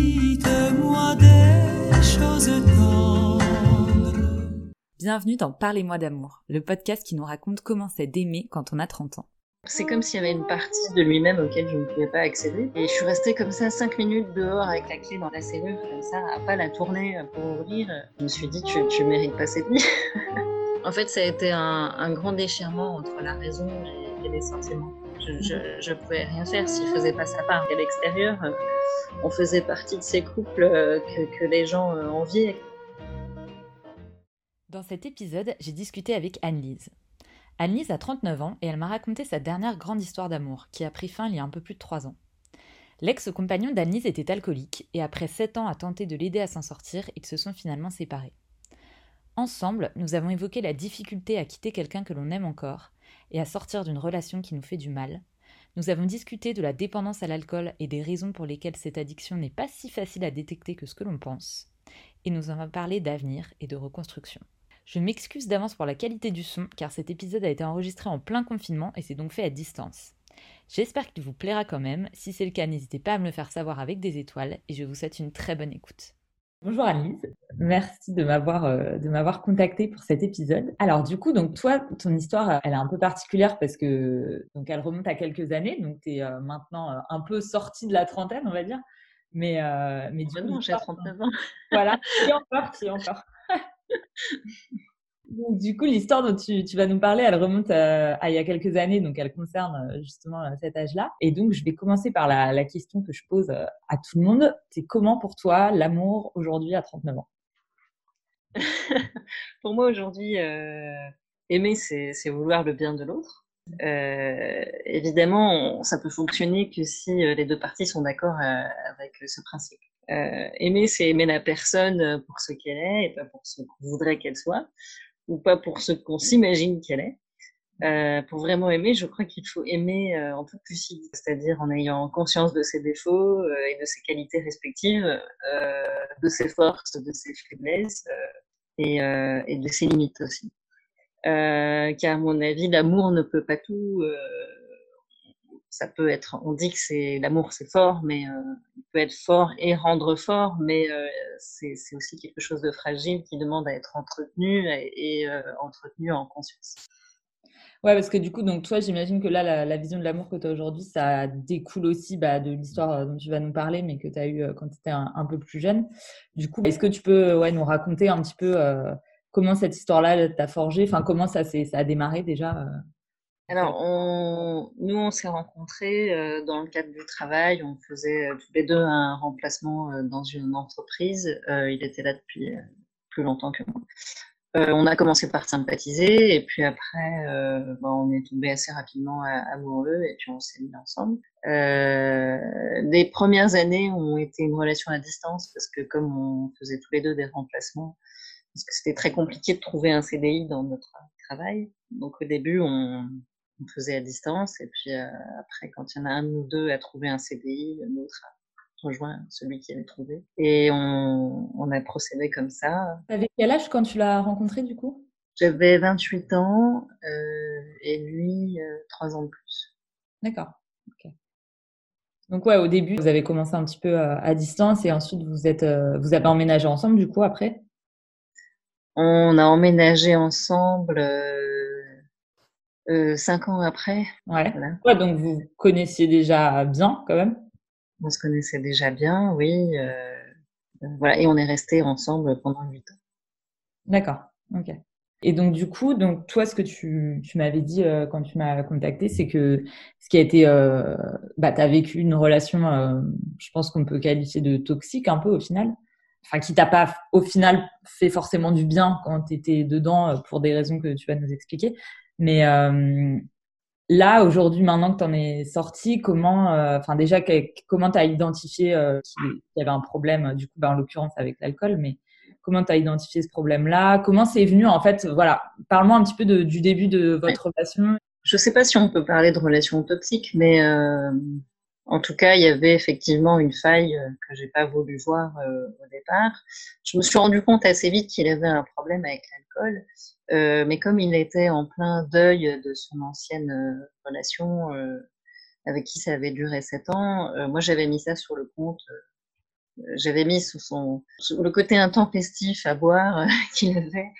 Dites-moi des choses tendres. Bienvenue dans Parlez-moi d'amour, le podcast qui nous raconte comment c'est d'aimer quand on a 30 ans. C'est comme s'il y avait une partie de lui-même auquel je ne pouvais pas accéder. Et je suis restée comme ça 5 minutes dehors avec la clé dans la serrure, comme ça, à pas la tourner pour ouvrir. Je me suis dit, tu, tu mérites pas cette vie. en fait, ça a été un, un grand déchirement entre la raison et, et les sentiments. Je, ne pouvais rien faire s'il faisait pas sa part. À l'extérieur, euh, on faisait partie de ces couples euh, que, que les gens euh, enviaient. Dans cet épisode, j'ai discuté avec Anne-Lise. Anne-Lise a 39 ans et elle m'a raconté sa dernière grande histoire d'amour, qui a pris fin il y a un peu plus de 3 ans. L'ex-compagnon d'Anne-Lise était alcoolique et après 7 ans à tenter de l'aider à s'en sortir, ils se sont finalement séparés. Ensemble, nous avons évoqué la difficulté à quitter quelqu'un que l'on aime encore et à sortir d'une relation qui nous fait du mal. Nous avons discuté de la dépendance à l'alcool et des raisons pour lesquelles cette addiction n'est pas si facile à détecter que ce que l'on pense. Et nous avons parlé d'avenir et de reconstruction. Je m'excuse d'avance pour la qualité du son, car cet épisode a été enregistré en plein confinement et c'est donc fait à distance. J'espère qu'il vous plaira quand même. Si c'est le cas, n'hésitez pas à me le faire savoir avec des étoiles et je vous souhaite une très bonne écoute. Bonjour Alice, merci de m'avoir euh, de m'avoir contacté pour cet épisode. Alors du coup, donc toi, ton histoire, elle est un peu particulière parce que donc elle remonte à quelques années, donc tu es euh, maintenant euh, un peu sortie de la trentaine, on va dire. Mais mais du coup, j'ai 39 ans. Voilà, qui encore, qui encore. du coup, l'histoire dont tu, vas nous parler, elle remonte à, il y a quelques années, donc elle concerne euh, justement euh, cet âge-là. Et donc, je vais commencer par la, question que je pose euh, à tout le monde. C'est comment pour toi l'amour aujourd'hui à 39 ans? Pour moi aujourd'hui, aimer, c'est vouloir le bien de l'autre. évidemment, ça peut fonctionner que si les deux parties sont d'accord avec ce principe. aimer, c'est aimer la personne pour ce qu'elle est et pas pour ce qu'on voudrait qu'elle soit ou pas pour ce qu'on s'imagine qu'elle est. Euh, pour vraiment aimer, je crois qu'il faut aimer euh, en toute lucidité, c'est-à-dire en ayant conscience de ses défauts euh, et de ses qualités respectives, euh, de ses forces, de ses faiblesses et, et, de ses limites aussi. car à mon avis, l'amour ne peut pas tout ça peut être, on dit que c'est l'amour, c'est fort, mais euh, il peut être fort et rendre fort, mais euh, c'est aussi quelque chose de fragile qui demande à être entretenu et, euh, entretenu en conscience. Ouais, parce que du coup, donc toi, j'imagine que là, la, vision de l'amour que tu as aujourd'hui, ça découle aussi bah, de l'histoire dont tu vas nous parler, mais que tu as eu quand tu étais un, peu plus jeune. Du coup, est-ce que tu peux ouais, nous raconter un petit peu comment cette histoire-là t'a forgé Enfin, comment ça, ça a démarré déjà alors, on, nous, on s'est rencontrés euh, dans le cadre du travail. On faisait euh, tous les deux un remplacement euh, dans une entreprise. il était là depuis plus longtemps que moi. on a commencé par sympathiser et puis après, bah, on est tombé assez rapidement amoureux et puis on s'est mis ensemble. les premières années ont été une relation à distance parce que comme on faisait tous les deux des remplacements, parce que c'était très compliqué de trouver un CDI dans notre travail. Donc au début, on, on faisait à distance. Et puis euh, après, quand il y en a un ou deux à trouver un CDI, l'autre a rejoint celui qui avait trouvé. Et on, on a procédé comme ça. Avec quel âge quand tu l'as rencontré du coup? J'avais 28 ans euh, et lui, euh, 3 ans de plus. D'accord. Donc ouais, au début, vous avez commencé un petit peu euh, à distance et ensuite vous êtes, vous avez emménagé ensemble du coup après? On a emménagé ensemble euh, cinq ans après. Ouais. ouais. Donc vous connaissiez déjà bien quand même. On se connaissait déjà bien, oui. Euh, euh, voilà, et on est resté ensemble pendant huit ans. D'accord. Ok. Et donc du coup, donc toi, ce que tu, tu m'avais dit euh, quand tu m'as contacté, c'est que ce qui a été, euh, bah, tu as vécu une relation, euh, je pense qu'on peut qualifier de toxique un peu au final, enfin qui t'a pas au final fait forcément du bien quand tu étais dedans pour des raisons que tu vas nous expliquer. Mais euh, là, aujourd'hui, maintenant que tu en es sorti, comment, euh, enfin déjà, comment tu as identifié euh, qu'il y avait un problème, du coup, bah, en l'occurrence avec l'alcool, mais comment tu as identifié ce problème-là? Comment c'est venu, en fait, voilà, parle-moi un petit peu du début de votre relation. Je ne sais pas si on peut parler de relation toxique, mais en tout cas, il y avait effectivement une faille que j'ai pas voulu voir au départ. Je me suis rendu compte assez vite qu'il avait un problème avec l'alcool euh, mais comme il était en plein deuil de son ancienne euh, relation euh, avec qui ça avait duré sept ans, moi j'avais mis ça sur le compte j'avais mis sous son le côté intempestif à boire qu'il avait,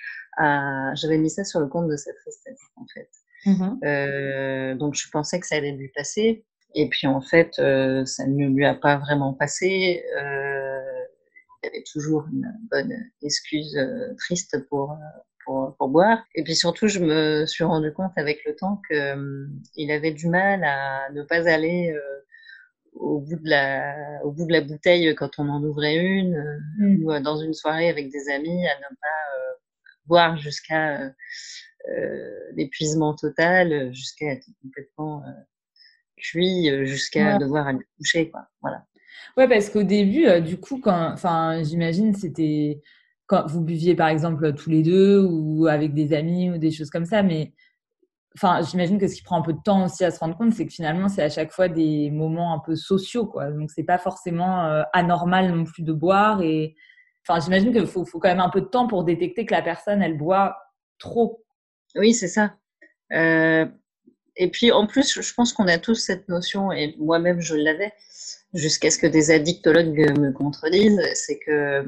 j'avais mis ça sur le compte de sa tristesse en fait. Mmh donc je pensais que ça allait lui passer. Et puis en fait, ça ne lui a pas vraiment passé. il y avait toujours une bonne excuse triste pour, pour, pour, boire. Et puis surtout, je me suis rendu compte avec le temps qu'il avait du mal à ne pas aller au bout de la au bout de la bouteille quand on en ouvrait une mmh. ou dans une soirée avec des amis à ne pas boire jusqu'à l'épuisement total, jusqu'à être complètement cuit, jusqu'à devoir aller coucher quoi. Voilà. Ouais, parce qu'au début, du coup, quand, enfin, j'imagine, c'était quand vous buviez par exemple tous les deux ou avec des amis ou des choses comme ça, mais enfin, j'imagine que ce qui prend un peu de temps aussi à se rendre compte, c'est que finalement, c'est à chaque fois des moments un peu sociaux, quoi. Donc, c'est pas forcément euh, anormal non plus de boire. Et enfin, j'imagine qu'il faut, faut, quand même un peu de temps pour détecter que la personne, elle boit trop. Oui, c'est ça. Euh, et puis, en plus, je pense qu'on a tous cette notion, et moi-même, je l'avais, jusqu'à ce que des addictologues me contredisent, c'est que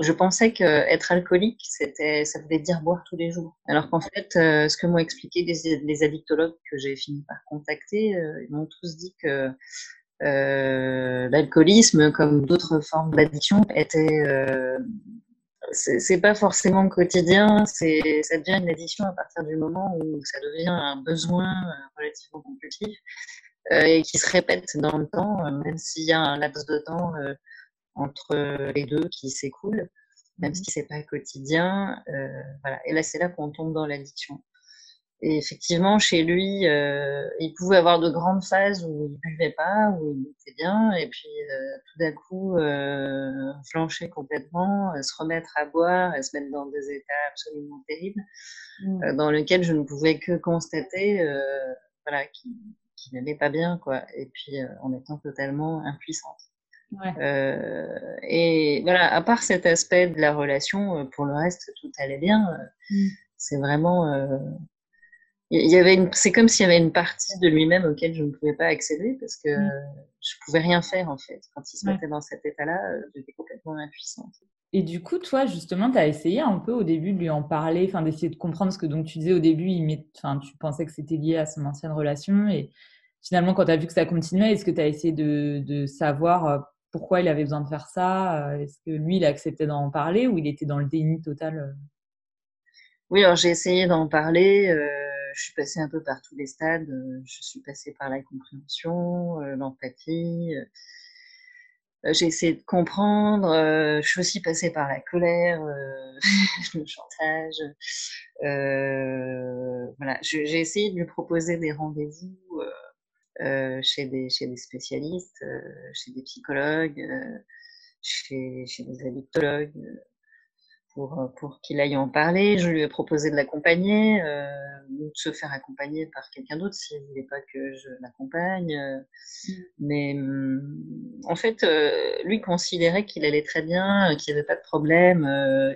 je pensais qu'être alcoolique, c'était, ça voulait dire boire tous les jours. Alors qu'en fait, euh, ce que m'ont expliqué les, addictologues que j'ai fini par contacter, euh, ils m'ont tous dit que euh, l'alcoolisme, comme d'autres formes d'addiction, était euh, c'est pas forcément quotidien, c'est ça devient une addiction à partir du moment où ça devient un besoin relativement compulsif euh, et qui se répète dans le temps, euh, même s'il y a un laps de temps euh, entre les deux qui s'écoule, même mmh si c'est pas quotidien. voilà. Et là, c'est là qu'on tombe dans l'addiction. Et effectivement, chez lui, euh, il pouvait avoir de grandes phases où il buvait pas, où il était bien, et puis euh, tout d'un coup, euh, flancher complètement, se remettre à boire, et se mettre dans des états absolument terribles, mmh. dans lesquels je ne pouvais que constater, voilà, qu'il qui n'allait pas bien, quoi. Et puis, euh, en étant totalement impuissante. Euh, et voilà, à part cet aspect de la relation, euh, pour le reste, tout allait bien. Mm. C'est vraiment. Il y avait une, c'est comme s'il y avait une partie de lui-même auquel je ne pouvais pas accéder parce que mm. je pouvais rien faire en fait. Quand il se mettait dans cet état-là, j'étais complètement impuissante. Et du coup, toi, justement, tu as essayé un peu au début de lui en parler, enfin d'essayer de comprendre ce que donc tu disais au début, il met, enfin, tu pensais que c'était lié à son ancienne relation et finalement, quand tu as vu que ça continuait, est-ce que tu as essayé de, savoir euh, pourquoi il avait besoin de faire ça euh, Est-ce que lui, il a accepté d'en parler ou il était dans le déni total euh? Oui, alors j'ai essayé d'en parler. Je suis passée un peu par tous les stades. je suis passée par la compréhension, l'empathie. j'ai essayé de comprendre. je suis aussi passée par la colère, le chantage. voilà, j'ai essayé de lui proposer des rendez-vous euh, chez, des, spécialistes, euh, chez des psychologues, euh, chez, chez des addictologues, pour, pour qu'il aille en parler. Je lui ai proposé de l'accompagner, ou de se faire accompagner par quelqu'un d'autre s'il ne voulait pas que je l'accompagne. Mmh. Mais mmh, en fait, lui considérait qu'il allait très bien, qu'il n'y avait pas de problème.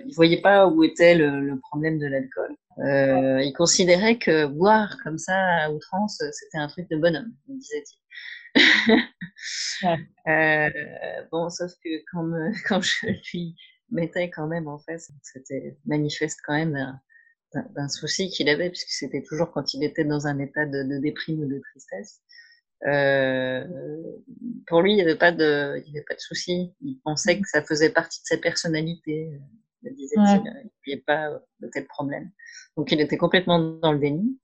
il voyait pas où était le, le problème de l'alcool. Euh, il considérait que boire comme ça à outrance, c'était un truc de bonhomme, disait-il. euh, bon, sauf que quand, quand je lui mettais quand même en face, c'était manifeste quand même d'un souci qu'il avait, puisque c'était toujours quand il était dans un état de, de déprime ou de tristesse. Euh, pour lui, il n'y avait pas de, il avait pas de souci. Il pensait mmh. que ça faisait partie de sa personnalité, euh, disait-il. Il n'y avait pas de tel problème. Donc il était complètement dans le déni.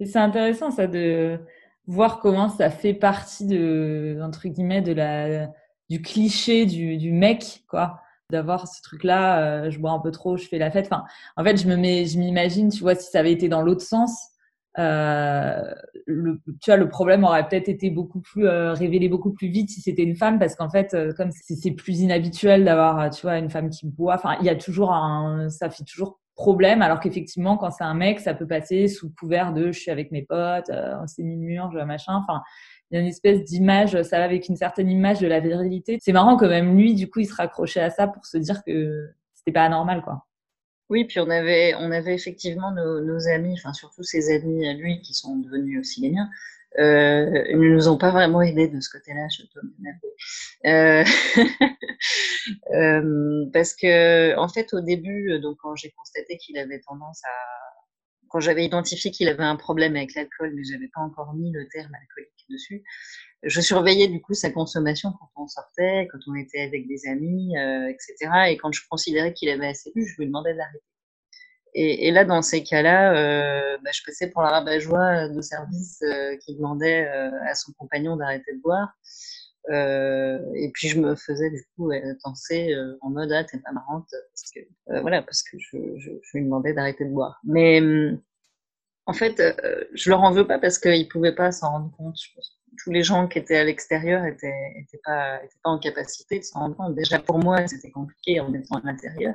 Et c'est intéressant ça de voir comment ça fait partie de entre guillemets de la du cliché du, du mec quoi d'avoir ce truc là euh, je bois un peu trop je fais la fête enfin en fait je me mets je m'imagine tu vois si ça avait été dans l'autre sens euh, le, tu vois, le problème aurait peut-être été beaucoup plus euh, révélé beaucoup plus vite si c'était une femme, parce qu'en fait, euh, comme c'est plus inhabituel d'avoir, tu vois, une femme qui boit. Enfin, il y a toujours un, ça fait toujours problème, alors qu'effectivement, quand c'est un mec, ça peut passer sous couvert de je suis avec mes potes, euh, on s'est mis le mur, je machin. Enfin, il y a une espèce d'image, ça va avec une certaine image de la virilité. C'est marrant quand même lui, du coup, il se raccrochait à ça pour se dire que c'était pas anormal, quoi. Oui, puis on avait, on avait effectivement nos, amis, enfin surtout ses amis à lui qui sont devenus aussi les miens, Euh, ils ne nous ont pas vraiment aidés de ce côté-là, je dois euh, euh, parce que, en fait, au début, donc quand j'ai constaté qu'il avait tendance à, quand j'avais identifié qu'il avait un problème avec l'alcool, mais j'avais pas encore mis le terme alcoolique dessus, je surveillais du coup sa consommation quand on sortait, quand on était avec des amis, euh, etc. Et quand je considérais qu'il avait assez bu, je lui demandais d'arrêter. Et, et, là, dans ces cas-là, euh, bah, je passais pour la rabat-joie de service euh, qui demandait euh, à son compagnon d'arrêter de boire. Euh, et puis je me faisais du coup danser en mode ah t'es pas marrante parce que voilà parce que je, je, je lui demandais d'arrêter de boire. Mais en fait, je leur en veux pas parce qu'ils pouvaient pas s'en rendre compte. Je pense. Tous les gens qui étaient à l'extérieur étaient, étaient pas étaient pas en capacité de s'en rendre compte. Déjà pour moi, c'était compliqué en étant à l'intérieur.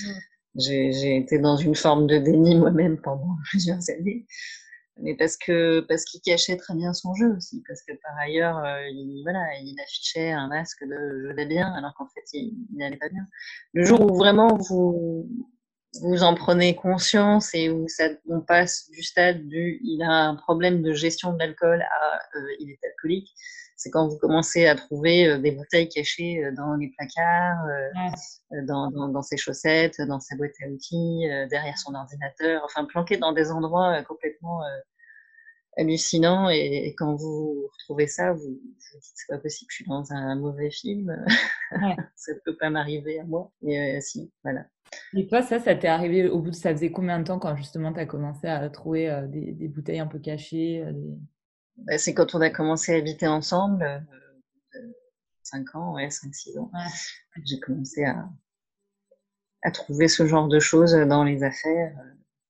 Mmh j'ai été dans une forme de déni moi-même pendant plusieurs années, mais parce que parce qu'il cachait très bien son jeu aussi, parce que par ailleurs, euh, il, voilà, il affichait un masque de je vais bien, alors qu'en fait, il n'allait pas bien. Le jour où vraiment vous vous en prenez conscience et où ça, on passe du stade du il a un problème de gestion de l'alcool à euh, il est alcoolique, c'est quand vous commencez à trouver euh, des bouteilles cachées euh, dans les placards, euh, dans, dans, ses chaussettes, dans sa boîte à outils, derrière son ordinateur, enfin planquées dans des endroits complètement hallucinants. Et, quand vous retrouvez ça, vous vous dites c'est pas possible, je suis dans un mauvais film, ça ne peut pas m'arriver à moi. Et si, voilà. Et toi, ça, ça t'est arrivé au bout de ça faisait combien de temps quand justement tu as commencé à trouver des, des, bouteilles un peu cachées c'est quand on a commencé à habiter ensemble, euh, 5 ans, ouais, 5-6 ans. J'ai commencé à, à trouver ce genre de choses dans les affaires.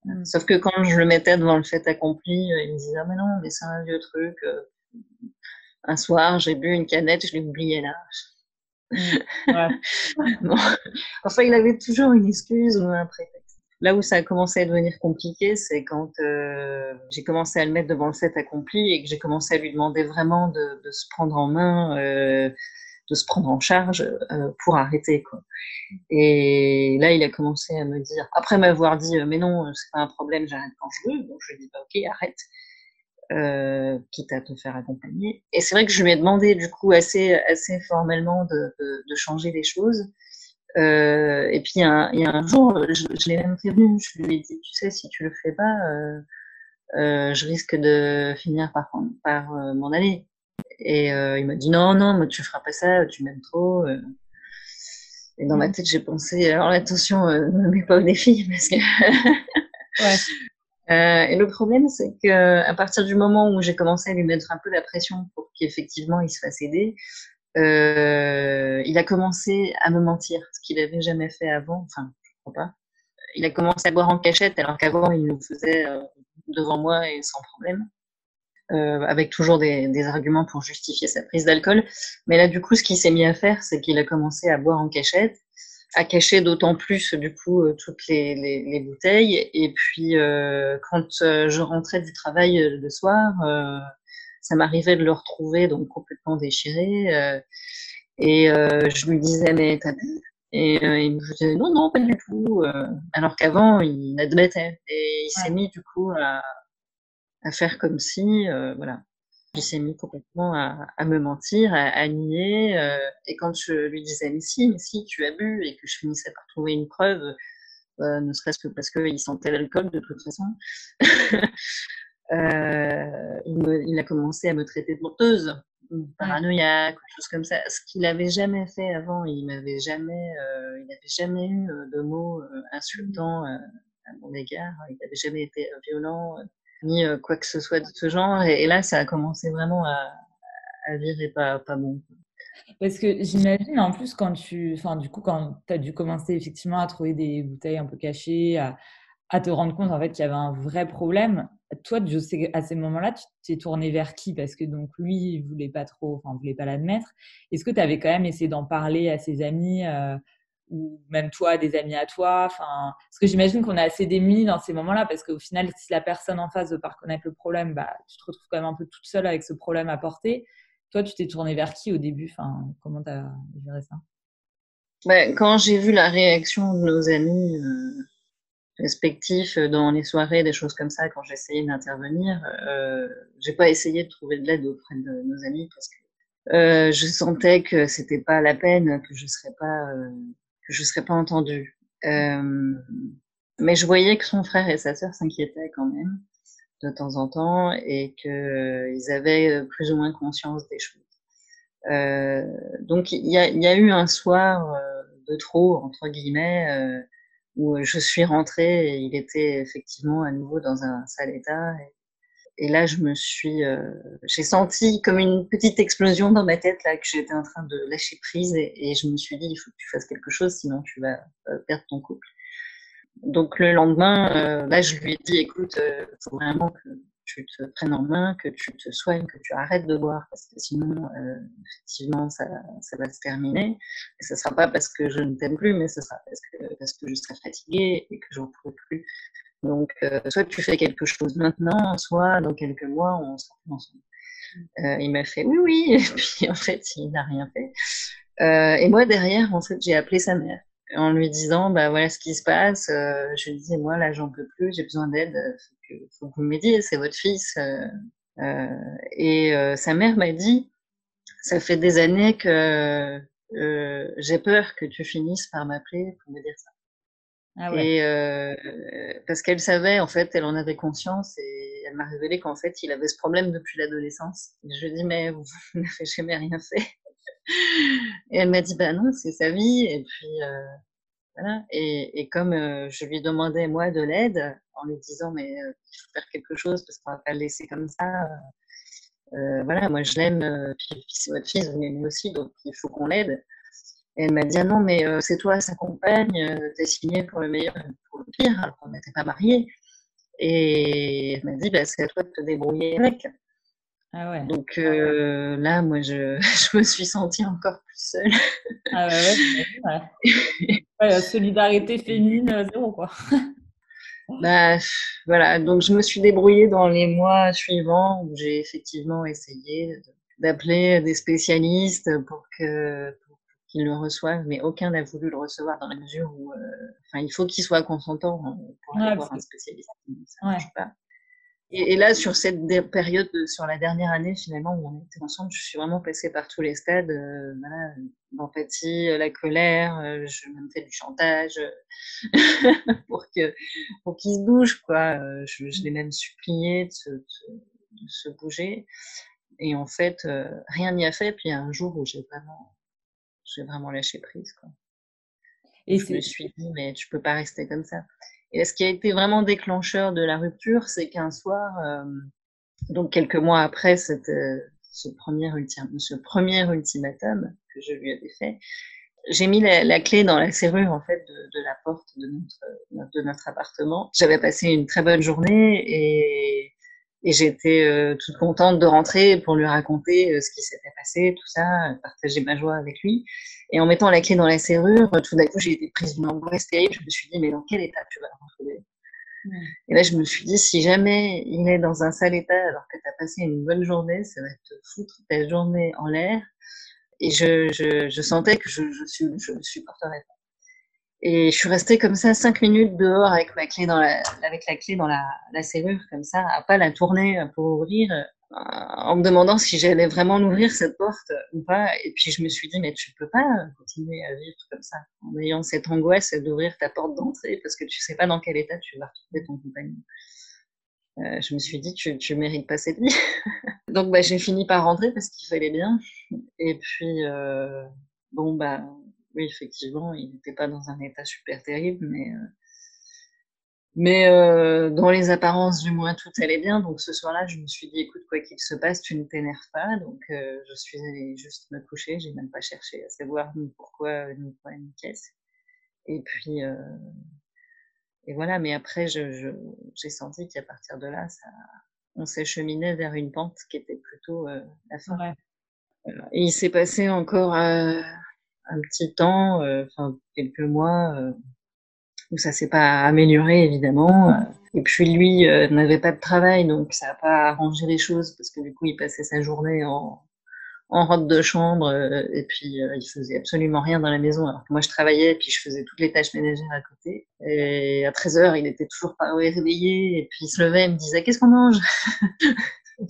Mmh. Sauf que quand je le mettais devant le fait accompli, euh, il me disait ah, mais non, mais c'est un vieux truc. Euh. Un soir, j'ai bu une canette, je l'ai oublié là. Mmh. Ouais. Enfin, il avait toujours une excuse ou un prétexte. Là où ça a commencé à devenir compliqué, c'est quand euh, j'ai commencé à le mettre devant le fait accompli et que j'ai commencé à lui demander vraiment de, de se prendre en main, euh, de se prendre en charge euh, pour arrêter. Quoi. Et là, il a commencé à me dire, après m'avoir dit, mais non, c'est pas un problème, j'arrête quand je veux. Donc je lui ai dit, bah, ok, arrête. Euh, quitte à te faire accompagner. Et c'est vrai que je lui ai demandé du coup assez assez formellement de, de, de changer les choses. Euh, et puis il y, a un, il y, a un jour, je, je l'ai même prévenu, je lui ai dit, tu sais, si tu le fais pas, euh, euh, je risque de finir par, par euh, m'en aller. Et euh, il m'a dit, non, non, mais tu feras pas ça, tu m'aimes trop. Euh. Et dans ma tête, j'ai pensé, alors attention, ne mets pas au défi, parce que... ouais. et le problème, c'est que à partir du moment où j'ai commencé à lui mettre un peu la pression pour qu'effectivement il se fasse aider, euh, il a commencé à me mentir, ce qu'il n'avait jamais fait avant. Enfin, je crois pas. Il a commencé à boire en cachette, alors qu'avant, il le faisait euh, devant moi et sans problème. Euh, avec toujours des, des, arguments pour justifier sa prise d'alcool. Mais là, du coup, ce qu'il s'est mis à faire, c'est qu'il a commencé à boire en cachette, à cacher d'autant plus, du coup, euh, toutes les, les, les, bouteilles. Et puis, euh, quand euh, je rentrais du travail le soir, ça m'arrivait de le retrouver donc complètement déchiré. Euh, et euh, je lui disais mais t'as bu Et euh, il me disait non non pas du tout. alors qu'avant il admettait. Et il s'est mis du coup à, à faire comme si voilà. Il s'est mis complètement à, à, me mentir, à, à nier. et quand je lui disais mais si, mais si, tu as bu, et que je finissais par trouver une preuve, ne serait-ce que parce qu'il sentait l'alcool de toute façon, euh, il, me, il, a commencé à me traiter de menteuse, paranoïaque, quelque chose comme ça, ce qu'il n'avait jamais fait avant. Il n'avait jamais, euh, il n'avait jamais eu euh, de mots euh, insultants à mon égard. Il n'avait jamais été violent ni quoi que ce soit de ce genre. Et, et là, ça a commencé vraiment à, à virer pas, pas bon. Parce que j'imagine en plus quand tu, enfin du coup quand tu as dû commencer effectivement à trouver des bouteilles un peu cachées, à, à te rendre compte en fait qu'il y avait un vrai problème. Toi, je sais à ces moments-là, tu t'es tourné vers qui? Parce que donc lui, il voulait pas trop, enfin, voulait pas l'admettre. Est-ce que tu avais quand même essayé d'en parler à ses amis euh, ou même toi, des amis à toi? Enfin, parce que j'imagine qu'on est assez démunis dans ces moments-là, parce qu'au final, si la personne en face veut pas reconnaître le problème, bah, tu te retrouves quand même un peu toute seule avec ce problème à porter. Toi, tu t'es tourné vers qui au début? Enfin, comment tu as géré ça? Ben, Quand j'ai vu la réaction de nos amis. Euh respectifs dans les soirées, des choses comme ça, quand j'essayais d'intervenir, euh, j'ai pas essayé de trouver de l'aide auprès de nos amis parce que euh, je sentais que c'était pas la peine, que je serais pas, euh, que je serais pas entendue. Euh, mais je voyais que son frère et sa sœur s'inquiétaient quand même de temps en temps et qu'ils avaient plus ou moins conscience des choses. Euh, donc il y a, y a, eu un soir de trop entre guillemets où je suis rentrée et il était effectivement à nouveau dans un sale état. Et, là, je me suis, euh, j'ai senti comme une petite explosion dans ma tête là que j'étais en train de lâcher prise et, je me suis dit il faut que tu fasses quelque chose sinon tu vas euh, perdre ton couple. Donc le lendemain, euh, là, je lui ai dit écoute, euh, faut vraiment que tu te prennes en main, que tu te soignes, que tu arrêtes de boire, parce que sinon, euh, effectivement, ça, ça, va se terminer. Et ce sera pas parce que je ne t'aime plus, mais ce sera parce que, parce que je serai fatiguée et que j'en pourrai plus. Donc, euh, soit tu fais quelque chose maintenant, soit dans quelques mois, on sera plus ensemble. Euh, il m'a fait oui, oui, et puis en fait, il n'a rien fait. Euh, et moi, derrière, en fait, j'ai appelé sa mère en lui disant bah voilà ce qui se passe. Euh, je lui dis moi là j'en peux plus, j'ai besoin d'aide, faut que, faut que vous m'aidiez, c'est votre fils. Euh, euh, et euh, sa mère m'a dit ça fait des années que euh, j'ai peur que tu finisses par m'appeler pour me dire ça. Ah ouais. Et euh, parce qu'elle savait en fait, elle en avait conscience et elle m'a révélé qu'en fait il avait ce problème depuis l'adolescence. Je lui dis mais vous n'avez jamais rien fait. Et elle m'a dit, bah non, c'est sa vie. Et puis, euh, voilà. Et, et comme euh, je lui demandais, moi, de l'aide, en lui disant, mais euh, il faut faire quelque chose parce qu'on va pas le laisser comme ça. Voilà, moi, je l'aime, puis, c'est votre fils, vous l'aimez aussi, donc il faut qu'on l'aide. Et elle m'a dit, ah non, mais c'est toi, sa compagne, t'es signé pour le meilleur et pour le pire, alors qu'on n'était pas mariés. Et elle m'a dit, bah, c'est à toi de te débrouiller avec. Ah ouais. Donc euh, là, moi, je, je, me suis sentie encore plus seule. Ah ouais, ouais. ouais la solidarité féminine, euh, zéro quoi. bah, voilà, donc je me suis débrouillée dans les mois suivants où j'ai effectivement essayé d'appeler des spécialistes pour que qu'ils le reçoivent, mais aucun n'a voulu le recevoir dans la mesure où, euh, enfin, il faut qu'il soit consentant hein, pour aller voir un spécialiste. Ça marche pas. Et, et, là, sur cette période, sur la dernière année, finalement, où on était ensemble, je suis vraiment passée par tous les stades, euh, voilà, l'empathie, la colère, euh, je me fais du chantage pour que pour qu'il se bouge, quoi. Euh, je, je l'ai même supplié de se, de, de se, bouger. Et en fait, euh, rien n'y a fait. Puis il y a un jour où j'ai vraiment, j'ai vraiment lâché prise, quoi. Et je me suis dit, mais tu peux pas rester comme ça. Et ce qui a été vraiment déclencheur de la rupture, c'est qu'un soir, euh, donc quelques mois après cette, euh, ce, premier ultimatum, ce premier ultimatum que je lui avais fait, j'ai mis la, la, clé dans la serrure en fait de, de la porte de notre, de notre appartement. J'avais passé une très bonne journée et, et j'étais euh, toute contente de rentrer pour lui raconter euh, ce qui s'était passé, tout ça, partager ma joie avec lui. Et en mettant la clé dans la serrure, tout d'un coup, j'ai été prise d'une angoisse terrible. Je me suis dit, mais dans quel état tu vas le retrouver? Et là, je me suis dit, si jamais il est dans un sale état alors que tu as passé une bonne journée, ça va te foutre ta journée en l'air. Et je, je, je, sentais que je, je, suis, je le supporterais pas. Et je suis restée comme ça cinq minutes dehors avec ma clé dans la, avec la clé dans la, la serrure, comme ça, à pas la tourner pour ouvrir, en me demandant si j'allais vraiment l'ouvrir cette porte ou pas. Et puis je me suis dit, mais tu peux pas continuer à vivre comme ça, en ayant cette angoisse d'ouvrir ta porte d'entrée parce que tu sais pas dans quel état tu vas retrouver ton compagnon. Euh, je me suis dit, tu, tu mérites pas cette vie. Donc bah, j'ai fini par rentrer parce qu'il fallait bien. Et puis, euh, bon, bah oui, effectivement, il n'était pas dans un état super terrible, mais, euh, mais euh, dans les apparences, du moins, tout allait bien. Donc ce soir-là, je me suis dit, écoute, quoi qu'il se passe, tu ne t'énerves pas. Donc euh, je suis allée juste me coucher, j'ai même pas cherché à savoir ni pourquoi, ni quoi, ni qu'est-ce. Et puis, euh, et voilà, mais après, j'ai je, j'ai senti qu'à partir de là, ça, on s'est cheminé vers une pente qui était plutôt euh, la fin. Ouais. Et il s'est passé encore un petit temps, euh, enfin quelques mois, euh, où ça s'est pas amélioré évidemment. Et puis lui euh, n'avait pas de travail, donc ça n'a pas arrangé les choses parce que du coup il passait sa journée en, en robe de chambre, et puis euh, il faisait absolument rien dans la maison, alors que moi je travaillais, et puis je faisais toutes les tâches ménagères à côté. Et à 13h, il était toujours pas réveillé, et puis il se levait et me disait Qu'est-ce qu'on mange?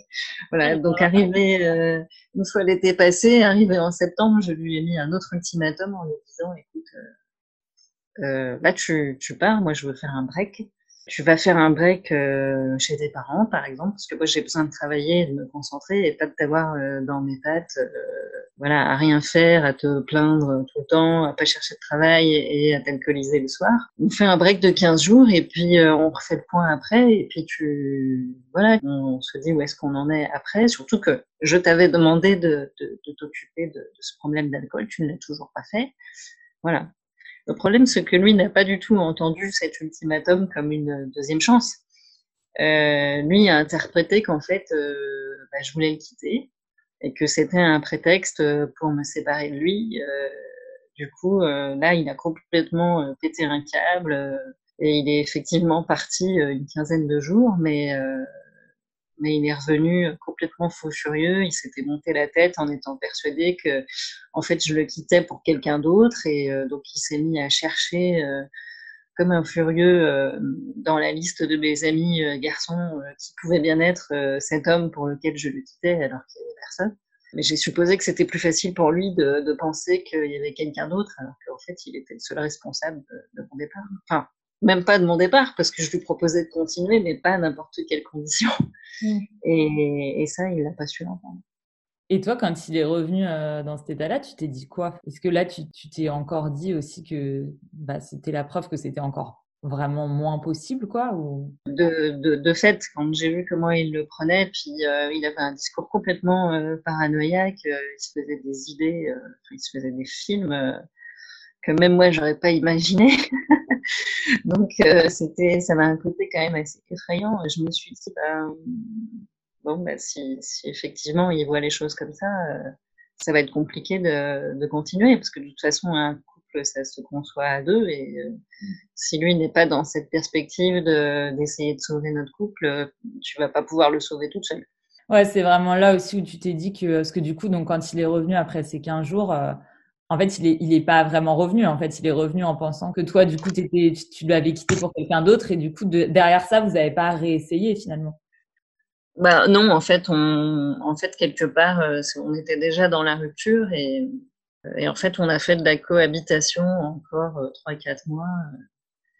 Voilà, donc arrivé, euh, une fois l'été passé, arrivé en septembre, je lui ai mis un autre ultimatum en lui disant Écoute, euh, là tu, tu pars, moi je veux faire un break tu vas faire un break euh, chez tes parents, par exemple, parce que moi j'ai besoin de travailler, de me concentrer et pas de t'avoir euh, dans mes pattes, euh, voilà, à rien faire, à te plaindre tout le temps, à pas chercher de travail et, à t'alcooliser le soir. On fait un break de 15 jours et puis on refait le point après et puis tu, voilà, on se dit où est-ce qu'on en est après. Surtout que je t'avais demandé de, de, de t'occuper de, de ce problème d'alcool, tu ne l'as toujours pas fait. Voilà, le problème, c'est que lui n'a pas du tout entendu cet ultimatum comme une deuxième chance. Euh, lui a interprété qu'en fait, euh, bah, je voulais le quitter et que c'était un prétexte pour me séparer de lui. Euh, du coup, euh, là, il a complètement euh, pété un câble euh, et il est effectivement parti une quinzaine de jours, mais mais il est revenu complètement faux furieux. Il s'était monté la tête en étant persuadé que, en fait, je le quittais pour quelqu'un d'autre, et euh, donc il s'est mis à chercher euh, comme un furieux euh, dans la liste de mes amis garçons qui pouvait bien être cet homme pour lequel je le quittais alors qu'il n'y avait personne. Mais j'ai supposé que c'était plus facile pour lui de, de penser qu'il y avait quelqu'un d'autre, alors qu'en fait, il était le seul responsable de, de mon départ. Enfin, même pas de mon départ, parce que je lui proposais de continuer, mais pas à n'importe quelle condition. Mmh. Et, et, ça, il l'a pas su l'entendre. Et toi, quand il est revenu euh, dans cet état-là, tu t'es dit quoi? Est-ce que là, tu t'es encore dit aussi que bah, c'était la preuve que c'était encore vraiment moins possible, quoi ou... de, de, de, fait, quand j'ai vu comment il le prenait, puis euh, il avait un discours complètement euh, paranoïaque, euh, il se faisait des idées, euh, il se faisait des films euh, que même moi, j'aurais pas imaginé. Donc, euh, c'était, ça m'a un côté quand même assez effrayant. Je me suis dit, bah, bon, bah, si, effectivement il voit les choses comme ça, euh, ça va être compliqué de, de, continuer parce que de toute façon, un couple, ça se conçoit à deux et euh, si lui n'est pas dans cette perspective de, d'essayer de sauver notre couple, tu vas pas pouvoir le sauver toute seule. Ouais, c'est vraiment là aussi où tu t'es dit que, parce que du coup, donc, quand il est revenu après ces 15 jours, en fait, il est, il est pas vraiment revenu. En fait, il est revenu en pensant que toi, du coup, étais, tu l'avais quitté pour quelqu'un d'autre et du coup, de, derrière ça, vous n'avez pas réessayé finalement. Bah non, en fait, on, en fait, quelque part, euh, on était déjà dans la rupture et, et en fait, on a fait de la cohabitation encore euh, trois, quatre mois.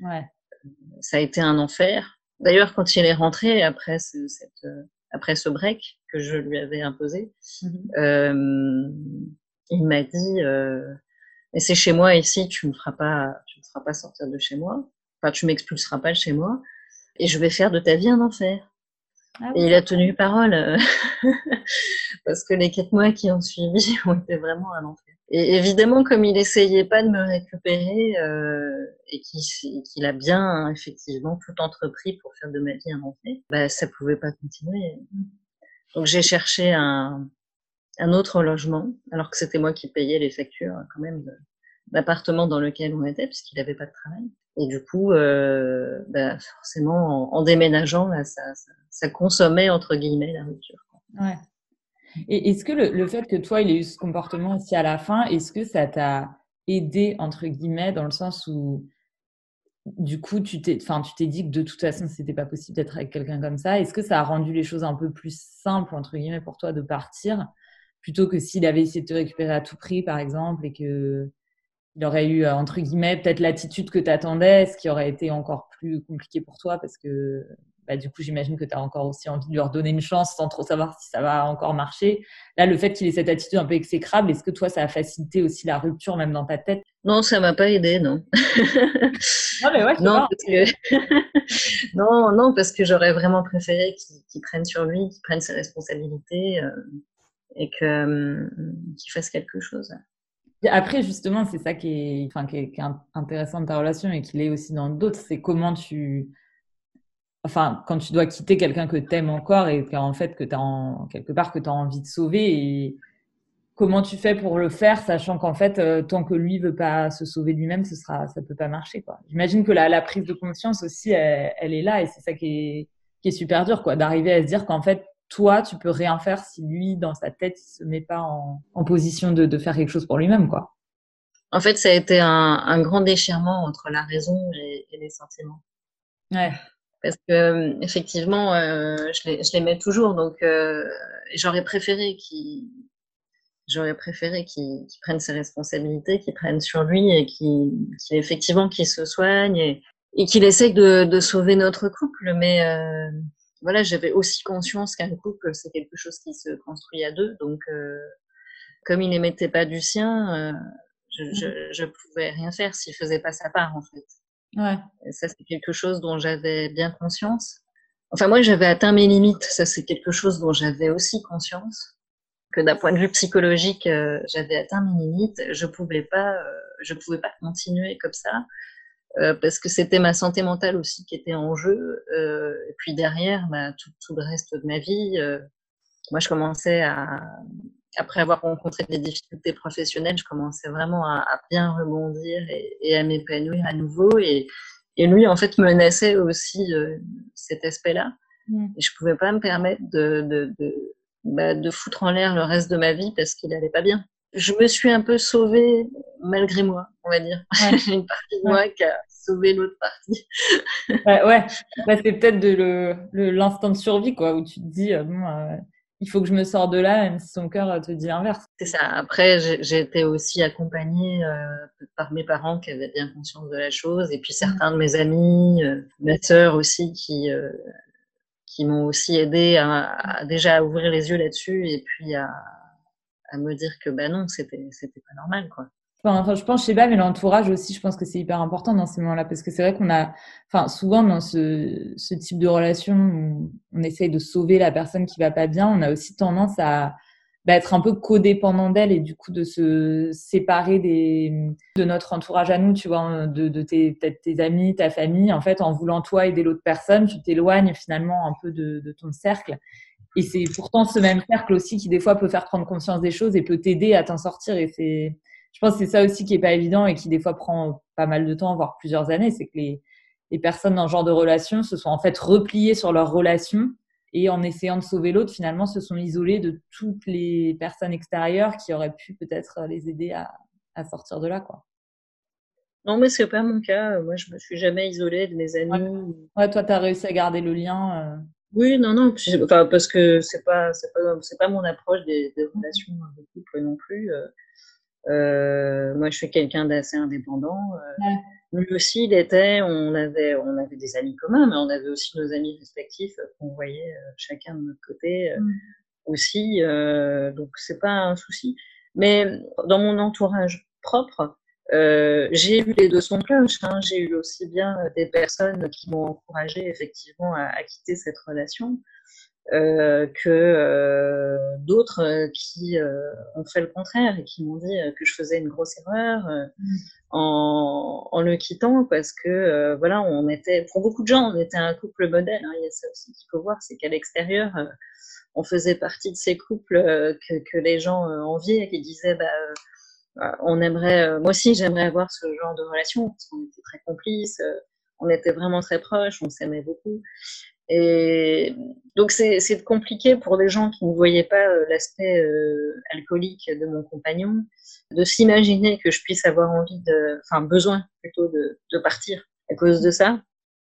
Ouais. Ça a été un enfer. D'ailleurs, quand il est rentré après ce, cette, après ce break que je lui avais imposé, mmh. euh, il m'a dit euh, mais c'est chez moi ici, tu me feras pas, tu me feras pas sortir de chez moi. Enfin, tu m'expulseras pas de chez moi et je vais faire de ta vie un enfer. Ah oui, et il a tenu parole parce que les quatre mois qui ont suivi ont été vraiment un enfer. Et évidemment, comme il essayait pas de me récupérer euh, et qu'il qu a bien effectivement tout entrepris pour faire de ma vie un enfer, bah, ça pouvait pas continuer. Donc j'ai cherché un, un autre logement, alors que c'était moi qui payais les factures quand même d'appartement dans lequel on était, puisqu'il n'avait pas de travail. Et du coup, euh, bah, forcément, en, déménageant, ça, consommait, entre guillemets, la rupture. Ouais. Et est-ce que le, le, fait que toi, il ait eu ce comportement aussi à la fin, est-ce que ça t'a aidé, entre guillemets, dans le sens où, du coup, tu t'es, enfin, tu t'es dit que de toute façon, c'était pas possible d'être avec quelqu'un comme ça? Est-ce que ça a rendu les choses un peu plus simples, entre guillemets, pour toi de partir? Plutôt que s'il avait essayé de te récupérer à tout prix, par exemple, et que il aurait eu, entre guillemets, peut-être l'attitude que tu attendais, ce qui aurait été encore plus compliqué pour toi parce que bah, du coup, j'imagine que tu as encore aussi envie de lui redonner une chance sans trop savoir si ça va encore marcher. Là, le fait qu'il ait cette attitude un peu exécrable, est-ce que toi, ça a facilité aussi la rupture même dans ta tête? Non, ça m'a pas aidé, non. non, mais ouais, non, parce que... non, non, parce que j'aurais vraiment préféré qu'il qu prenne sur lui, qu'il prenne ses responsabilités. Euh et que qu'il fasse quelque chose. Après, justement, c'est ça qui est, enfin, qui est, intéressant de ta relation et qui l'est aussi dans d'autres, c'est comment tu, enfin, quand tu dois quitter quelqu'un que tu aimes encore et qu'en fait, que tu as en, quelque part, que tu as envie de sauver et comment tu fais pour le faire, sachant qu'en fait, euh, tant que lui veut pas se sauver lui-même, ce sera, ça peut pas marcher. J'imagine que la, prise de conscience aussi, elle, elle est là et c'est ça qui est, qui est super dur, quoi, d'arriver à se dire qu'en fait, toi, tu peux rien faire si lui, dans sa tête, il se met pas en, en position de, de, faire quelque chose pour lui-même, quoi. En fait, ça a été un, un grand déchirement entre la raison et, et les sentiments. Ouais. Parce que effectivement, euh, je l'aimais toujours, donc euh, j'aurais préféré qu'il j'aurais préféré qu'il qu prenne ses responsabilités, qu'il prenne sur lui et qu'il qu effectivement qu'il se soigne et, et qu'il essaye de, de, sauver notre couple. Mais euh, voilà, j'avais aussi conscience qu'un couple c'est quelque chose qui se construit à deux, donc euh, comme il n'émettait pas du sien, euh, je, je, je pouvais rien faire s'il faisait pas sa part en fait. Ouais. Et ça, c'est quelque chose dont j'avais bien conscience. Enfin, moi, j'avais atteint mes limites. Ça, c'est quelque chose dont j'avais aussi conscience. Que d'un point de vue psychologique, euh, j'avais atteint mes limites. Je pouvais pas, euh, je pouvais pas continuer comme ça. Euh, parce que c'était ma santé mentale aussi qui était en jeu. Euh, et puis derrière, bah, tout, tout, le reste de ma vie, euh, moi, je commençais à, après avoir rencontré des difficultés professionnelles, je commençais vraiment à, à bien rebondir et, et à m'épanouir à nouveau. Et, et, lui, en fait, menaçait aussi euh, cet aspect-là. Mmh. Et je pouvais pas me permettre de, de, de, bah, de foutre en l'air le reste de ma vie parce qu'il allait pas bien. Je me suis un peu sauvée malgré moi, on va dire. Ouais. Une partie de ouais. moi qui a sauvé l'autre partie. ouais, ouais. Bah, c'est peut-être de l'instant de survie, quoi, où tu te dis, euh, bon, euh, il faut que je me sors de là, même si son cœur te dit l'inverse. C'est ça. Après, j'ai été aussi accompagnée euh, par mes parents qui avaient bien conscience de la chose, et puis certains de mes amis, euh, ma sœur aussi, qui, euh, qui m'ont aussi aidé à, à, déjà à ouvrir les yeux là-dessus, et puis à, à, me dire que bah non, c'était pas normal, quoi. Enfin, je pense, je sais pas, mais l'entourage aussi, je pense que c'est hyper important dans ces moments-là, parce que c'est vrai qu'on a, enfin, souvent dans ce, ce type de relation où on essaye de sauver la personne qui va pas bien, on a aussi tendance à bah, être un peu codépendant d'elle et du coup de se séparer des, de notre entourage à nous, tu vois, de, de tes, tes amis, ta famille. En fait, en voulant toi aider l'autre personne, tu t'éloignes finalement un peu de, de ton cercle. Et c'est pourtant ce même cercle aussi qui des fois peut faire prendre conscience des choses et peut t'aider à t'en sortir. Et c'est, je pense que c'est ça aussi qui est pas évident et qui des fois prend pas mal de temps, voire plusieurs années, c'est que les, les personnes dans ce genre de relation se sont en fait repliées sur leur relation et en essayant de sauver l'autre, finalement, se sont isolées de toutes les personnes extérieures qui auraient pu peut-être les aider à, à, sortir de là, quoi. Non, mais c'est pas mon cas. Moi, je me suis jamais isolée de mes amis. Ouais, ouais toi, tu as réussi à garder le lien. Euh... Oui, non, non, enfin, parce que c'est pas, c'est pas, c'est pas mon approche des, des relations de couple non plus. Euh, euh, moi, je suis quelqu'un d'assez indépendant. Euh, ouais. Lui aussi, il était. On avait, on avait des amis communs, mais on avait aussi nos amis respectifs qu'on voyait euh, chacun de notre côté mm. aussi. donc, c'est pas un souci. Mais dans mon entourage propre, euh, j'ai eu les deux sons cloches. Hein. J'ai eu aussi bien des personnes qui m'ont encouragé effectivement à, à, quitter cette relation, euh, que euh, d'autres euh, qui euh, ont fait le contraire et qui m'ont dit que je faisais une grosse erreur mmh. en, en, le quittant parce que voilà on était pour beaucoup de gens on était un couple modèle hein, il y a ça aussi qu'il faut voir c'est qu'à l'extérieur on faisait partie de ces couples que, que les gens enviaient et qui disaient bah, on aimerait moi aussi j'aimerais avoir ce genre de relation parce qu'on était très complices on était vraiment très proches on s'aimait beaucoup et donc c'est compliqué pour les gens qui ne voyaient pas euh, l'aspect euh, alcoolique de mon compagnon de s'imaginer que je puisse avoir envie de, enfin besoin plutôt de, de partir à cause de ça.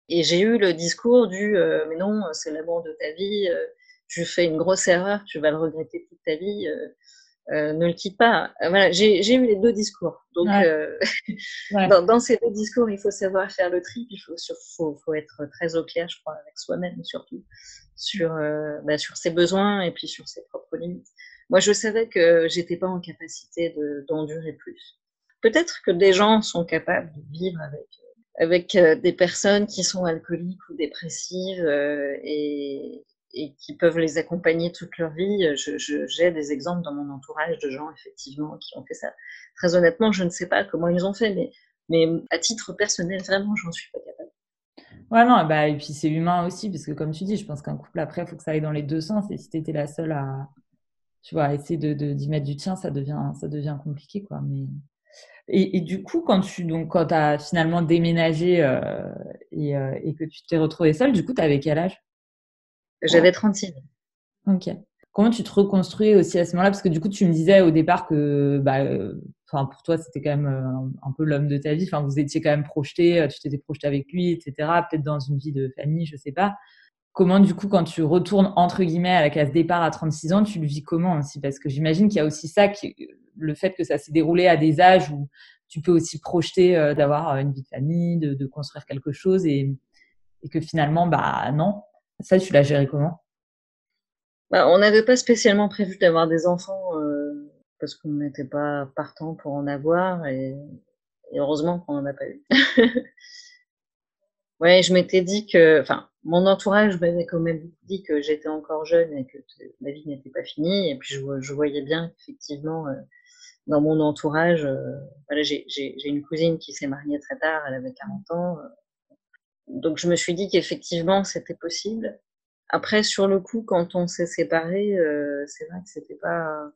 Et j'ai eu le discours du euh, mais non c'est l'amour de ta vie, euh, tu fais une grosse erreur, tu vas le regretter toute ta vie. Euh, euh, ne le quitte pas. Euh, voilà, j'ai eu les deux discours. Donc, ouais. Euh, ouais. dans, dans, ces deux discours, il faut savoir faire le tri, il faut, faut, faut, être très au clair, je crois, avec soi-même surtout, sur, euh, bah, sur ses besoins et puis sur ses propres limites. Moi, je savais que j'étais pas en capacité d'endurer de, plus. Peut-être que des gens sont capables de vivre avec avec des personnes qui sont alcooliques ou dépressives et, et qui peuvent les accompagner toute leur vie. J'ai je, je, des exemples dans mon entourage de gens, effectivement, qui ont fait ça. Très honnêtement, je ne sais pas comment ils ont fait, mais, mais à titre personnel, vraiment, j'en suis pas capable. Ouais, non, bah, et puis c'est humain aussi, parce que comme tu dis, je pense qu'un couple, après, il faut que ça aille dans les deux sens. Et si tu étais la seule à, tu vois, essayer d'y de, d'y mettre du tien, ça devient, ça devient compliqué, quoi. Mais... Et, du coup, quand tu donc quand as finalement déménagé euh, et, euh, et, que tu t'es retrouvée seule, du coup, tu avais quel âge? J'avais 36 ans. Ok. Comment tu te reconstruis aussi à ce moment-là? Parce que du coup, tu me disais au départ que, bah, euh, enfin, pour toi, c'était quand même euh, un, peu l'homme de ta vie. Enfin, vous étiez quand même projeté, euh, tu t'étais projeté avec lui, etc. Peut-être dans une vie de famille, je sais pas. Comment, du coup, quand tu retournes entre guillemets à la case départ à 36 ans, tu le vis comment aussi? Parce que j'imagine qu'il y a aussi ça, qui, le fait que ça s'est déroulé à des âges où tu peux aussi projeter d'avoir une vie de famille, de, de construire quelque chose, et, et que finalement, bah non. Ça, tu l'as géré comment? Bah, on n'avait pas spécialement prévu d'avoir des enfants euh, parce qu'on n'était pas partant pour en avoir et, heureusement qu'on n'en a pas eu. ouais, je m'étais dit que, enfin, mon entourage m'avait quand même dit que j'étais encore jeune et que ma vie n'était pas finie. Et puis je, voyais bien qu'effectivement, euh, dans mon entourage, euh, voilà, j'ai une cousine qui s'est mariée très tard, elle avait 40 ans. Donc je me suis dit qu'effectivement c'était possible. Après, sur le coup, quand on s'est séparés, euh, c'est vrai que c'était pas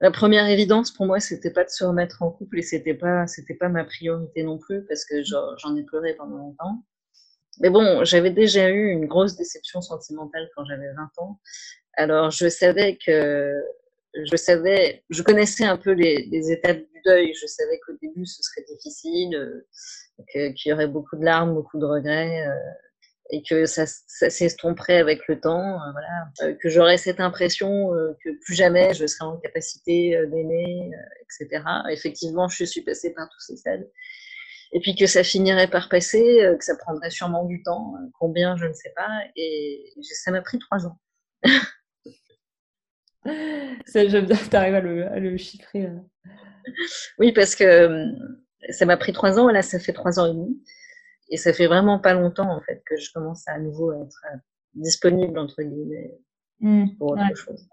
la première évidence pour moi, c'était pas de se remettre en couple et c'était pas c'était pas ma priorité non plus parce que j'en ai pleuré pendant longtemps. Mais bon, j'avais déjà eu une grosse déception sentimentale quand j'avais 20 ans. Alors je savais que je savais, je connaissais un peu les, les étapes Je savais qu'au début ce serait difficile, euh, qu'il y aurait beaucoup de larmes, beaucoup de regrets. Euh, et que ça, s'estomperait avec le temps, euh, voilà, que j'aurais cette impression que plus jamais je serais en capacité d'aimer, etc. Effectivement, je suis passée par tous ces stades. Et puis que ça finirait par passer, que ça prendrait sûrement du temps, combien je ne sais pas, et ça m'a pris trois ans. j'aime bien, tu arrives à le, à le chiffrer. Oui, parce que ça m'a pris trois ans, là ça fait trois ans et demi. Et ça fait vraiment pas longtemps, en fait, que je commence à, nouveau à être euh, disponible, entre guillemets, mmh, pour autre ouais. chose.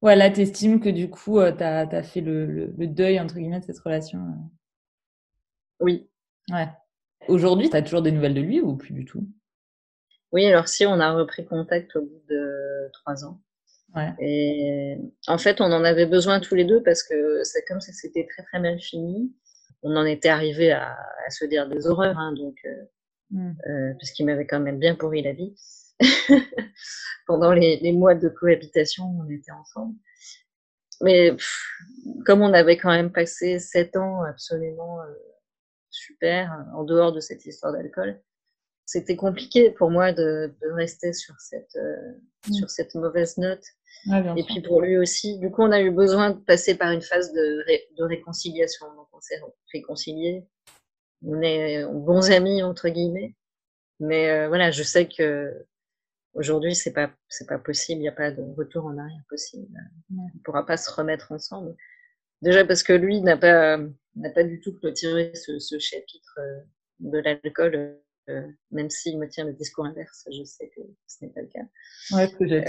Ouais, là, t'estimes que du coup, euh, tu as, fait le, le, deuil, entre guillemets, de cette relation euh? Oui. Ouais. Aujourd'hui, tu as toujours des nouvelles de lui ou plus du tout? Oui, alors si, on a repris contact au bout de trois ans. Ouais. Et en fait, on en avait besoin tous les deux parce que c'est comme ça c'était très très mal fini on en était arrivé à, se dire des horreurs, hein, donc, euh, puisqu'il m'avait quand même bien pourri la vie. Pendant les, mois de cohabitation, on était ensemble. Mais comme on avait quand même passé sept ans absolument euh, super, en dehors de cette histoire d'alcool, c'était compliqué pour moi de, rester sur cette, mmh. sur cette mauvaise note et puis pour lui aussi. Du coup, on a eu besoin de passer par une phase de, de réconciliation. Donc on s'est réconcilié. On est bons amis entre guillemets. Mais euh, voilà, je sais que aujourd'hui c'est pas c'est pas possible. Il n'y a pas de retour en arrière possible. On ne pourra pas se remettre ensemble. Déjà parce que lui n'a pas n'a pas du tout clôturé ce, ce chapitre euh, de l'alcool. Euh, même s'il me tient le discours inverse, je sais que ce n'est pas le cas. Ouais, que j'ai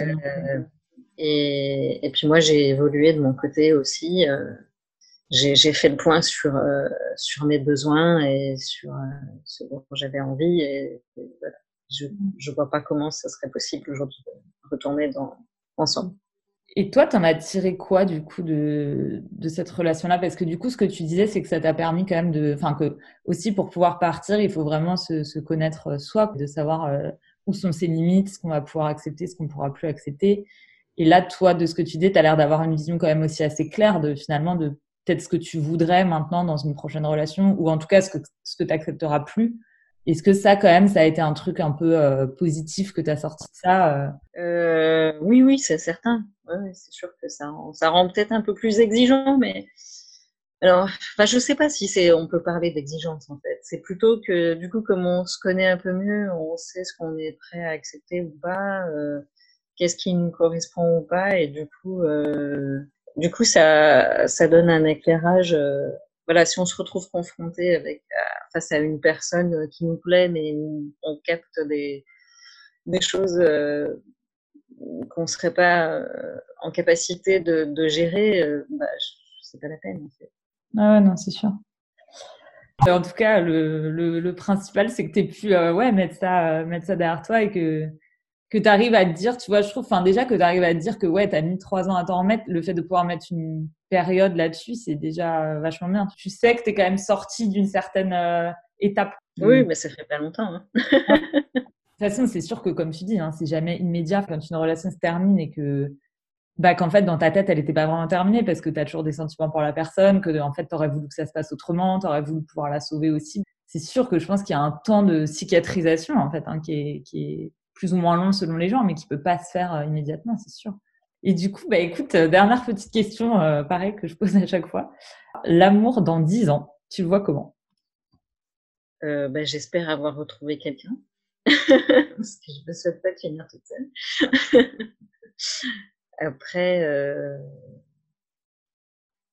et, et, puis moi, j'ai évolué de mon côté aussi. Euh, j'ai fait le point sur, euh, sur mes besoins et sur euh, ce dont j'avais envie. Et, voilà. Je ne vois pas comment ça serait possible aujourd'hui de retourner dans, ensemble. Et toi, tu en as tiré quoi du coup de, de cette relation-là? Parce que du coup, ce que tu disais, c'est que ça t'a permis quand même de, enfin que aussi pour pouvoir partir, il faut vraiment se, se connaître soi, de savoir où sont ses limites, ce qu'on va pouvoir accepter, ce qu'on pourra plus accepter. Et là, toi, de ce que tu dis, tu as l'air d'avoir une vision quand même aussi assez claire de finalement de peut-être ce que tu voudrais maintenant dans une prochaine relation, ou en tout cas ce que, ce que tu n'accepteras plus. Est-ce que ça, quand même, ça a été un truc un peu euh, positif que tu as sorti ça euh? Euh, Oui, oui, c'est certain. C'est sûr que ça, ça rend peut-être un peu plus exigeant, mais alors, enfin, je sais pas si c'est, on peut parler d'exigence en fait. C'est plutôt que du coup, comme on se connaît un peu mieux, on sait ce qu'on est prêt à accepter ou pas qu'est-ce qui nous correspond ou pas et du coup euh, du coup ça ça donne un éclairage euh, voilà si on se retrouve confronté avec euh, face à une personne qui nous plaît mais on capte des des choses qu'on serait pas en capacité de, gérer bah c'est pas la peine en fait. ah ouais non c'est sûr en tout cas, le, le, le principal, c'est que tu aies pu ouais, mettre, ça, mettre ça derrière toi et que, que tu arrives à te dire, tu vois, je trouve, enfin déjà que tu arrives à te dire que ouais, tu as mis trois ans à t'en remettre, le fait de pouvoir mettre une période là-dessus, c'est déjà euh, vachement bien. Tu sais que tu es quand même sorti d'une certaine euh, étape. Oui, mais ça fait pas longtemps. Hein. toute façon, c'est sûr que, comme tu dis, hein, c'est jamais immédiat quand une relation se termine et que, bah, qu'en fait, dans ta tête, elle n'était pas vraiment terminée parce que tu as toujours des sentiments pour la personne, que, en fait, tu aurais voulu que ça se passe autrement, tu aurais voulu pouvoir la sauver aussi. C'est sûr que je pense qu'il y a un temps de cicatrisation, en fait, hein, qui, est, qui est plus ou moins long selon les gens, mais qui peut pas se faire euh, immédiatement, c'est sûr. Et du coup, bah, écoute, euh, dernière petite question, euh, pareil, que je pose à chaque fois. L'amour dans 10 ans, tu le vois comment? Bah, J'espère avoir retrouvé quelqu'un. parce que je ne me souhaite pas de finir toute seule. Après, euh...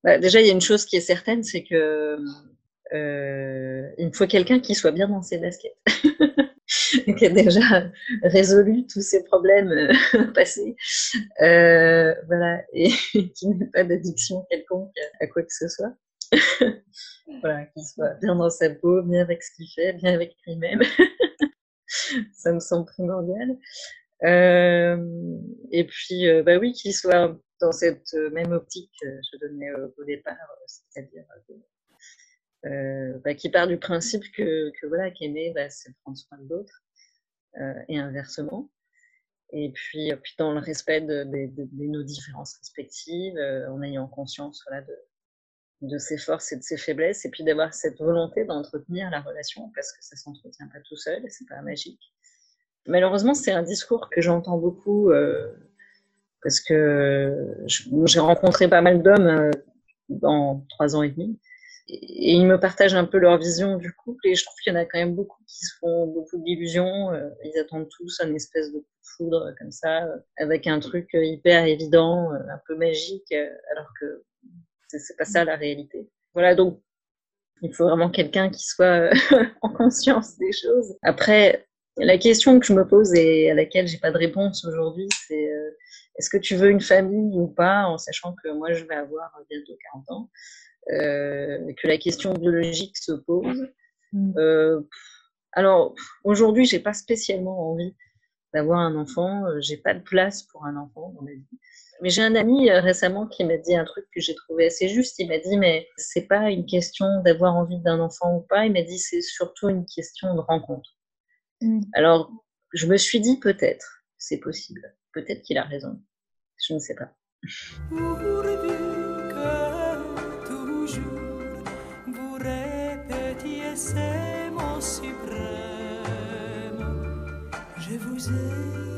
bah, déjà, il y a une chose qui est certaine, c'est que euh, il me faut quelqu'un qui soit bien dans ses baskets. qui a déjà résolu tous ses problèmes euh, passés, euh, voilà, et qui n'ait pas d'addiction quelconque à quoi que ce soit. voilà, qu'il soit bien dans sa peau, bien avec ce qu'il fait, bien avec lui-même. ça me semble primordial. Euh, et puis, euh, bah oui, qu'il soit dans cette même optique que je donnais au départ, c'est-à-dire euh, bah, qui part du principe que, que voilà, qu'aimer, bah, c'est prendre soin de l'autre, euh, et inversement. Et puis, puis dans le respect de, de, de, nos différences respectives, en ayant conscience voilà, de, de ses forces et de ses faiblesses, et puis d'avoir cette volonté d'entretenir la relation, parce que ça s'entretient pas tout seul, et c'est pas magique. Malheureusement, c'est un discours que j'entends beaucoup, euh, parce que j'ai rencontré pas mal d'hommes euh, dans trois ans et demi, et, ils me partagent un peu leur vision du couple, et je trouve qu'il y en a quand même beaucoup qui se font beaucoup d'illusions, euh, ils attendent tous un espèce de coup de foudre comme ça, avec un truc hyper évident, un peu magique, alors que c'est pas ça la réalité. Voilà, donc il faut vraiment quelqu'un qui soit en conscience des choses. Après, la question que je me pose et à laquelle j'ai pas de réponse aujourd'hui, c'est euh, est-ce que tu veux une famille ou pas, en sachant que moi je vais avoir bientôt 40 ans, euh, que la question biologique se pose. Mm. Euh, alors aujourd'hui, j'ai pas spécialement envie d'avoir un enfant, j'ai pas de place pour un enfant dans ma vie. Mais j'ai un ami euh, récemment qui m'a dit un truc que j'ai trouvé assez juste. Il m'a dit, mais c'est pas une question d'avoir envie d'un enfant ou pas. Il m'a dit, c'est surtout une question de rencontre. Mm. Alors, je me suis dit, peut-être, c'est possible. Peut-être qu'il a raison. Je ne sais pas. Je vous ai